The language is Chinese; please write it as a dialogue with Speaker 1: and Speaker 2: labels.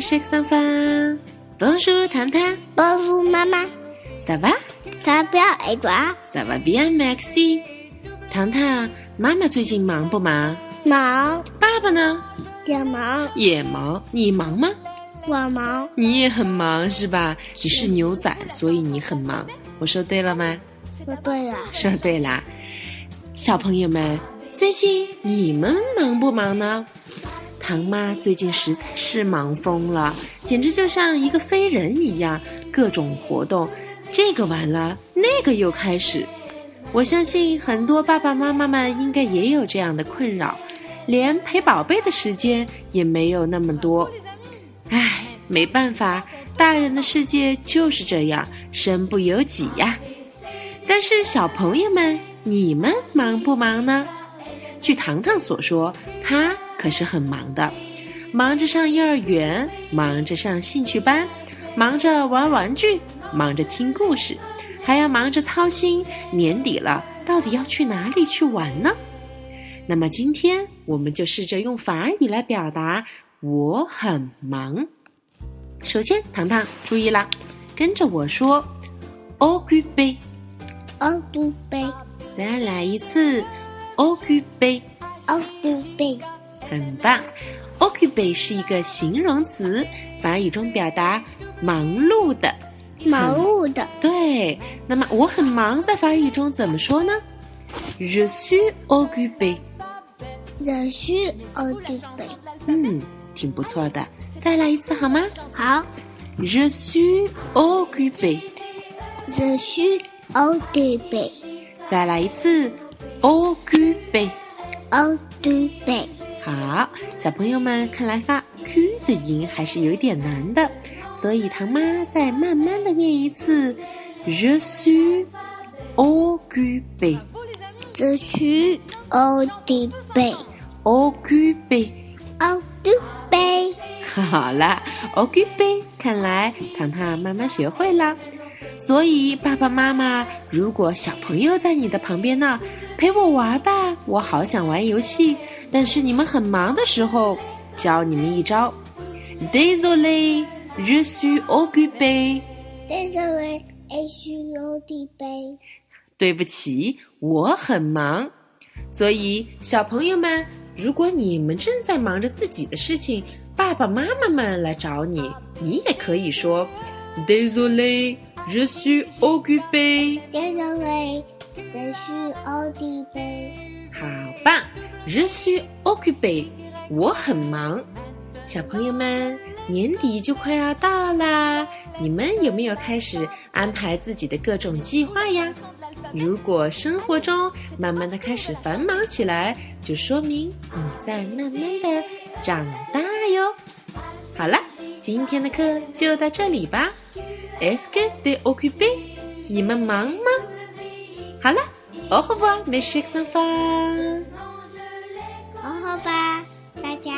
Speaker 1: mes chers enfants，Bonjour，糖糖
Speaker 2: ，Bonjour，妈妈
Speaker 1: ，Ça va？Ça
Speaker 2: va et toi？Ça
Speaker 1: va bien，merci。糖糖，妈妈最近忙不忙？
Speaker 2: 忙。
Speaker 1: 爸爸呢？
Speaker 2: 也忙。
Speaker 1: 也忙。你忙吗？
Speaker 2: 我忙。
Speaker 1: 你也很忙是吧？你是牛仔，所以你很忙。我说对了吗？
Speaker 2: 说对了。
Speaker 1: 说对了。小朋友们，最近你们忙不忙呢？唐妈最近实在是忙疯了，简直就像一个飞人一样，各种活动，这个完了，那个又开始。我相信很多爸爸妈妈们应该也有这样的困扰，连陪宝贝的时间也没有那么多。唉，没办法，大人的世界就是这样，身不由己呀。但是小朋友们，你们忙不忙呢？据糖糖所说，他。可是很忙的，忙着上幼儿园，忙着上兴趣班，忙着玩玩具，忙着听故事，还要忙着操心年底了到底要去哪里去玩呢？那么今天我们就试着用法语来表达我很忙。首先，糖糖注意啦，跟着我说
Speaker 2: ，occupy，occupy，
Speaker 1: 再来一次
Speaker 2: ，occupy，occupy。
Speaker 1: 很棒，occupy 是一个形容词，法语中表达忙碌的。
Speaker 2: 忙碌的，
Speaker 1: 对。那么我很忙，在法语中怎么说呢？Je suis occupé。
Speaker 2: Je suis occupé。
Speaker 1: 嗯，挺不错的。再来一次好吗？
Speaker 2: 好。
Speaker 1: Je suis occupé。
Speaker 2: Je suis occupé。
Speaker 1: 再来一次，occupé。
Speaker 2: occupé。
Speaker 1: 好，小朋友们，看来发 q 的音还是有点难的，所以唐妈再慢慢的念一次：je suis occupé。
Speaker 2: je suis occupé。
Speaker 1: occupé。
Speaker 2: occupé。
Speaker 1: 好啦，occupé，看来糖糖慢慢学会了。所以爸爸妈妈，如果小朋友在你的旁边呢？陪我玩吧，我好想玩游戏。但是你们很忙的时候，教你们一招。Désolé，je suis occupé。
Speaker 2: Désolé，je suis occupé。
Speaker 1: 对不起，我很忙。所以小朋友们，如果你们正在忙着自己的事情，爸爸妈妈们来找你，你也可以说：Désolé，je suis occupé。
Speaker 2: Désolé。Je suis occupé。
Speaker 1: 好棒！je suis occupé。我很忙。小朋友们，年底就快要到啦，你们有没有开始安排自己的各种计划呀？如果生活中慢慢的开始繁忙起来，就说明你在慢慢的长大哟。好了，今天的课就到这里吧。Est-ce que tu es occupé？你们忙吗？好了，哦吼吧，没事，
Speaker 2: 相伴。哦吼吧，大家。